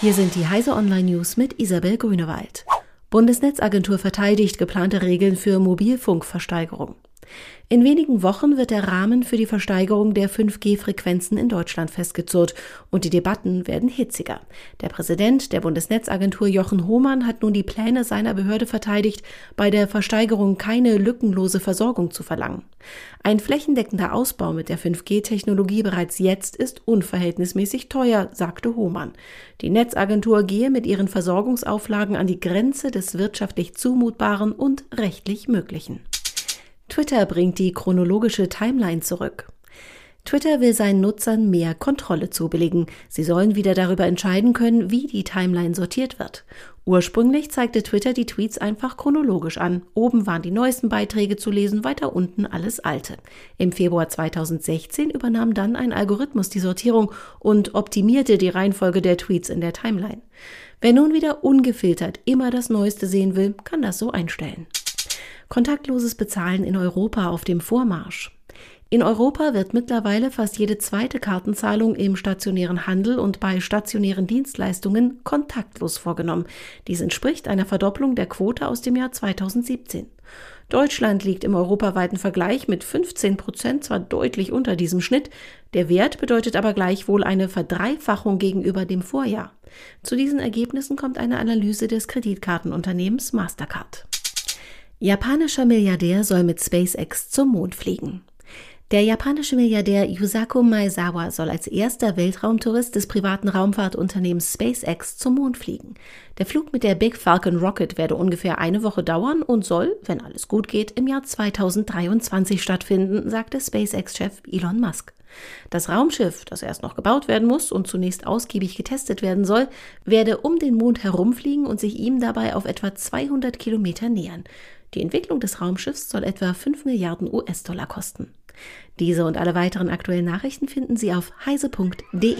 Hier sind die Heise Online News mit Isabel Grünewald. Bundesnetzagentur verteidigt geplante Regeln für Mobilfunkversteigerung. In wenigen Wochen wird der Rahmen für die Versteigerung der 5G-Frequenzen in Deutschland festgezurrt und die Debatten werden hitziger. Der Präsident der Bundesnetzagentur Jochen Hohmann hat nun die Pläne seiner Behörde verteidigt, bei der Versteigerung keine lückenlose Versorgung zu verlangen. Ein flächendeckender Ausbau mit der 5G-Technologie bereits jetzt ist unverhältnismäßig teuer, sagte Hohmann. Die Netzagentur gehe mit ihren Versorgungsauflagen an die Grenze des wirtschaftlich Zumutbaren und rechtlich Möglichen. Twitter bringt die chronologische Timeline zurück. Twitter will seinen Nutzern mehr Kontrolle zubilligen. Sie sollen wieder darüber entscheiden können, wie die Timeline sortiert wird. Ursprünglich zeigte Twitter die Tweets einfach chronologisch an. Oben waren die neuesten Beiträge zu lesen, weiter unten alles alte. Im Februar 2016 übernahm dann ein Algorithmus die Sortierung und optimierte die Reihenfolge der Tweets in der Timeline. Wer nun wieder ungefiltert immer das Neueste sehen will, kann das so einstellen. Kontaktloses Bezahlen in Europa auf dem Vormarsch. In Europa wird mittlerweile fast jede zweite Kartenzahlung im stationären Handel und bei stationären Dienstleistungen kontaktlos vorgenommen. Dies entspricht einer Verdopplung der Quote aus dem Jahr 2017. Deutschland liegt im europaweiten Vergleich mit 15 Prozent zwar deutlich unter diesem Schnitt, der Wert bedeutet aber gleichwohl eine Verdreifachung gegenüber dem Vorjahr. Zu diesen Ergebnissen kommt eine Analyse des Kreditkartenunternehmens Mastercard. Japanischer Milliardär soll mit SpaceX zum Mond fliegen. Der japanische Milliardär Yusaku Maezawa soll als erster Weltraumtourist des privaten Raumfahrtunternehmens SpaceX zum Mond fliegen. Der Flug mit der Big Falcon Rocket werde ungefähr eine Woche dauern und soll, wenn alles gut geht, im Jahr 2023 stattfinden, sagte SpaceX-Chef Elon Musk. Das Raumschiff, das erst noch gebaut werden muss und zunächst ausgiebig getestet werden soll, werde um den Mond herumfliegen und sich ihm dabei auf etwa 200 Kilometer nähern. Die Entwicklung des Raumschiffs soll etwa 5 Milliarden US-Dollar kosten. Diese und alle weiteren aktuellen Nachrichten finden Sie auf heise.de.